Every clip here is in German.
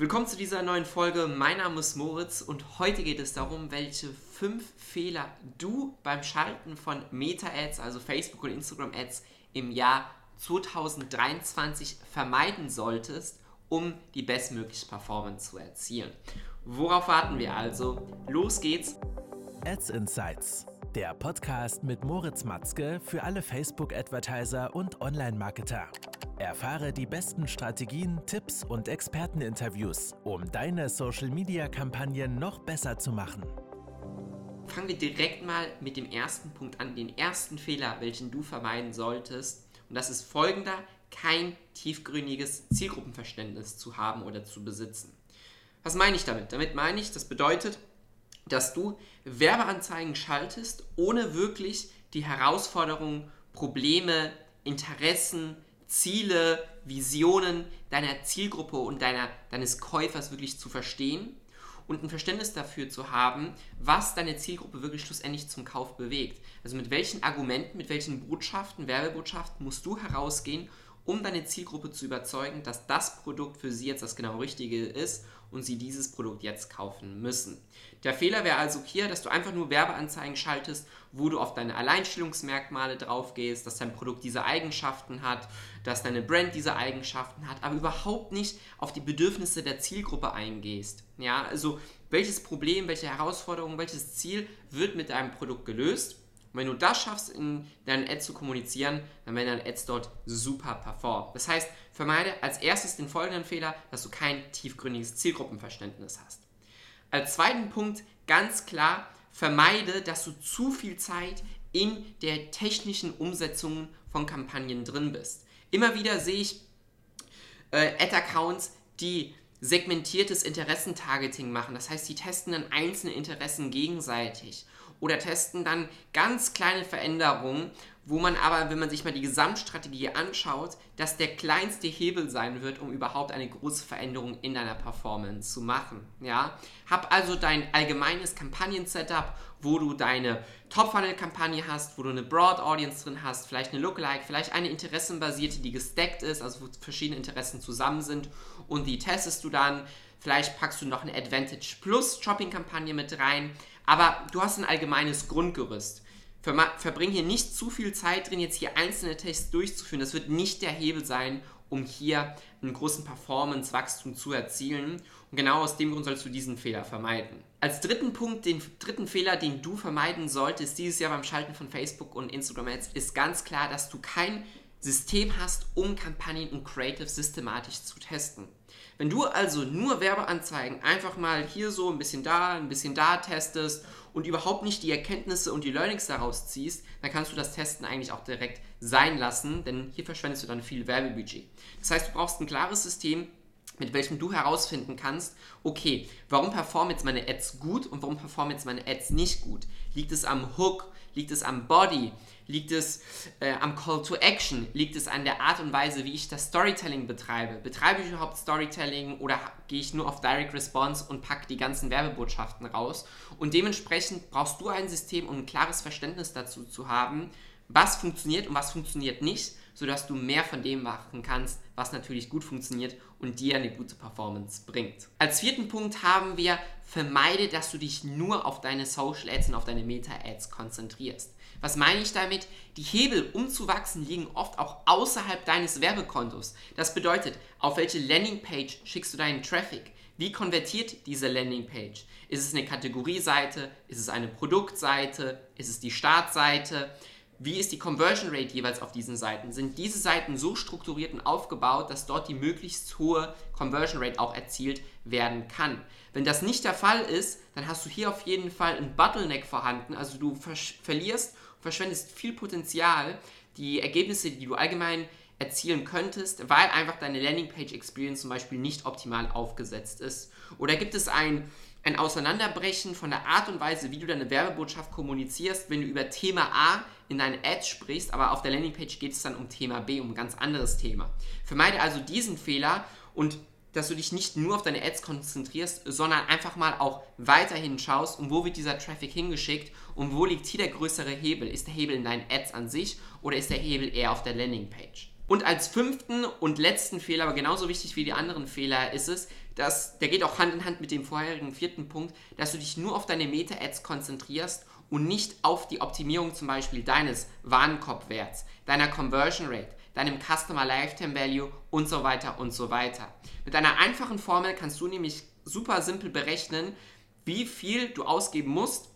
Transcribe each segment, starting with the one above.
Willkommen zu dieser neuen Folge. Mein Name ist Moritz und heute geht es darum, welche fünf Fehler du beim Schalten von Meta-Ads, also Facebook und Instagram-Ads im Jahr 2023 vermeiden solltest, um die bestmögliche Performance zu erzielen. Worauf warten wir also? Los geht's! Ads Insights, der Podcast mit Moritz Matzke für alle Facebook-Advertiser und Online-Marketer. Erfahre die besten Strategien, Tipps und Experteninterviews, um deine Social-Media-Kampagnen noch besser zu machen. Fangen wir direkt mal mit dem ersten Punkt an, den ersten Fehler, welchen du vermeiden solltest. Und das ist folgender, kein tiefgründiges Zielgruppenverständnis zu haben oder zu besitzen. Was meine ich damit? Damit meine ich, das bedeutet, dass du Werbeanzeigen schaltest, ohne wirklich die Herausforderungen, Probleme, Interessen, Ziele, Visionen deiner Zielgruppe und deiner, deines Käufers wirklich zu verstehen und ein Verständnis dafür zu haben, was deine Zielgruppe wirklich schlussendlich zum Kauf bewegt. Also mit welchen Argumenten, mit welchen Botschaften, Werbebotschaften musst du herausgehen, um deine Zielgruppe zu überzeugen, dass das Produkt für sie jetzt das genau Richtige ist und sie dieses Produkt jetzt kaufen müssen. Der Fehler wäre also hier, dass du einfach nur Werbeanzeigen schaltest, wo du auf deine Alleinstellungsmerkmale drauf gehst, dass dein Produkt diese Eigenschaften hat, dass deine Brand diese Eigenschaften hat, aber überhaupt nicht auf die Bedürfnisse der Zielgruppe eingehst. Ja, also welches Problem, welche Herausforderung, welches Ziel wird mit deinem Produkt gelöst? Und wenn du das schaffst, in deinen Ads zu kommunizieren, dann werden deine Ads dort super performen. Das heißt, vermeide als erstes den folgenden Fehler, dass du kein tiefgründiges Zielgruppenverständnis hast. Als zweiten Punkt ganz klar, vermeide, dass du zu viel Zeit in der technischen Umsetzung von Kampagnen drin bist. Immer wieder sehe ich äh, Ad-Accounts, die segmentiertes Interessentargeting machen. Das heißt, die testen dann einzelne Interessen gegenseitig oder testen dann ganz kleine Veränderungen, wo man aber, wenn man sich mal die Gesamtstrategie anschaut, dass der kleinste Hebel sein wird, um überhaupt eine große Veränderung in deiner Performance zu machen. Ja? Hab also dein allgemeines Kampagnen-Setup, wo du deine Top-Funnel-Kampagne hast, wo du eine Broad Audience drin hast, vielleicht eine Lookalike, vielleicht eine interessenbasierte, die gestackt ist, also wo verschiedene Interessen zusammen sind und die testest du dann. Vielleicht packst du noch eine Advantage Plus Shopping-Kampagne mit rein, aber du hast ein allgemeines Grundgerüst. Ver verbring hier nicht zu viel Zeit drin, jetzt hier einzelne Tests durchzuführen. Das wird nicht der Hebel sein, um hier einen großen Performance-Wachstum zu erzielen. Und genau aus dem Grund sollst du diesen Fehler vermeiden. Als dritten Punkt, den dritten Fehler, den du vermeiden solltest dieses Jahr beim Schalten von Facebook und Instagram Ads, ist ganz klar, dass du kein System hast, um Kampagnen und Creative systematisch zu testen. Wenn du also nur Werbeanzeigen einfach mal hier so ein bisschen da, ein bisschen da testest und überhaupt nicht die Erkenntnisse und die Learnings daraus ziehst, dann kannst du das Testen eigentlich auch direkt sein lassen, denn hier verschwendest du dann viel Werbebudget. Das heißt, du brauchst ein klares System, mit welchem du herausfinden kannst, okay, warum performen jetzt meine Ads gut und warum performen jetzt meine Ads nicht gut? Liegt es am Hook? Liegt es am Body? Liegt es äh, am Call to Action? Liegt es an der Art und Weise, wie ich das Storytelling betreibe? Betreibe ich überhaupt Storytelling oder gehe ich nur auf Direct Response und packe die ganzen Werbebotschaften raus? Und dementsprechend brauchst du ein System, um ein klares Verständnis dazu zu haben, was funktioniert und was funktioniert nicht, sodass du mehr von dem machen kannst, was natürlich gut funktioniert und dir eine gute Performance bringt. Als vierten Punkt haben wir, vermeide, dass du dich nur auf deine Social Ads und auf deine Meta Ads konzentrierst. Was meine ich damit? Die Hebel, um zu wachsen, liegen oft auch außerhalb deines Werbekontos. Das bedeutet, auf welche Landingpage schickst du deinen Traffic? Wie konvertiert diese Landingpage? Ist es eine Kategorieseite? Ist es eine Produktseite? Ist es die Startseite? Wie ist die Conversion Rate jeweils auf diesen Seiten? Sind diese Seiten so strukturiert und aufgebaut, dass dort die möglichst hohe Conversion Rate auch erzielt werden kann? Wenn das nicht der Fall ist, dann hast du hier auf jeden Fall ein Bottleneck vorhanden. Also du verlierst verschwendest viel Potenzial, die Ergebnisse, die du allgemein erzielen könntest, weil einfach deine Landingpage-Experience zum Beispiel nicht optimal aufgesetzt ist. Oder gibt es ein, ein Auseinanderbrechen von der Art und Weise, wie du deine Werbebotschaft kommunizierst, wenn du über Thema A in deinen Ads sprichst, aber auf der Landingpage geht es dann um Thema B, um ein ganz anderes Thema. Vermeide also diesen Fehler und dass du dich nicht nur auf deine Ads konzentrierst, sondern einfach mal auch weiterhin schaust, um wo wird dieser Traffic hingeschickt und wo liegt hier der größere Hebel. Ist der Hebel in deinen Ads an sich oder ist der Hebel eher auf der Landingpage? Und als fünften und letzten Fehler, aber genauso wichtig wie die anderen Fehler, ist es, dass, der geht auch Hand in Hand mit dem vorherigen vierten Punkt, dass du dich nur auf deine Meta-Ads konzentrierst und nicht auf die Optimierung zum Beispiel deines Warenkorbwerts, deiner Conversion Rate, deinem Customer Lifetime Value und so weiter und so weiter. Mit einer einfachen Formel kannst du nämlich super simpel berechnen, wie viel du ausgeben musst,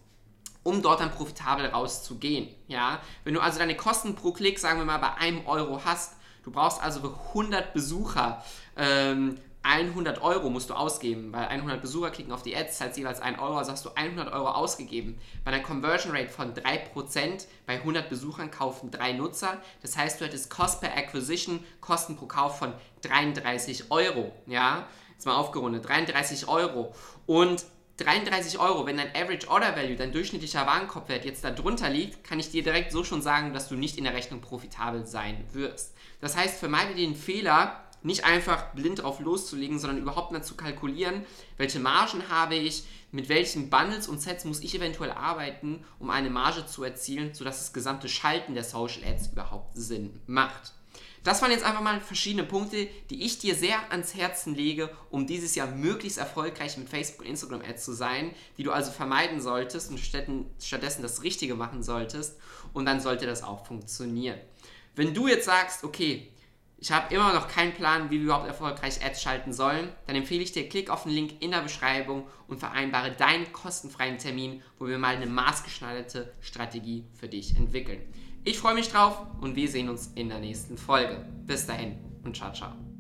um dort dann profitabel rauszugehen. Ja? Wenn du also deine Kosten pro Klick, sagen wir mal, bei einem Euro hast, du brauchst also für 100 Besucher ähm, 100 Euro musst du ausgeben, weil 100 Besucher klicken auf die Ads, zahlst jeweils 1 Euro, also hast du 100 Euro ausgegeben. Bei einer Conversion Rate von 3%, bei 100 Besuchern kaufen 3 Nutzer. Das heißt, du hättest Cost per Acquisition, Kosten pro Kauf von 33 Euro. Ja, jetzt mal aufgerundet, 33 Euro. Und 33 Euro, wenn dein Average Order Value, dein durchschnittlicher Warenkorbwert jetzt da drunter liegt, kann ich dir direkt so schon sagen, dass du nicht in der Rechnung profitabel sein wirst. Das heißt, vermeide den Fehler, nicht einfach blind drauf loszulegen, sondern überhaupt mal zu kalkulieren, welche Margen habe ich, mit welchen Bundles und Sets muss ich eventuell arbeiten, um eine Marge zu erzielen, sodass das gesamte Schalten der Social Ads überhaupt Sinn macht. Das waren jetzt einfach mal verschiedene Punkte, die ich dir sehr ans Herzen lege, um dieses Jahr möglichst erfolgreich mit Facebook und Instagram Ads zu sein, die du also vermeiden solltest und stattdessen das Richtige machen solltest und dann sollte das auch funktionieren. Wenn du jetzt sagst, okay, ich habe immer noch keinen Plan, wie wir überhaupt erfolgreich Ads schalten sollen. Dann empfehle ich dir, klick auf den Link in der Beschreibung und vereinbare deinen kostenfreien Termin, wo wir mal eine maßgeschneiderte Strategie für dich entwickeln. Ich freue mich drauf und wir sehen uns in der nächsten Folge. Bis dahin und ciao, ciao.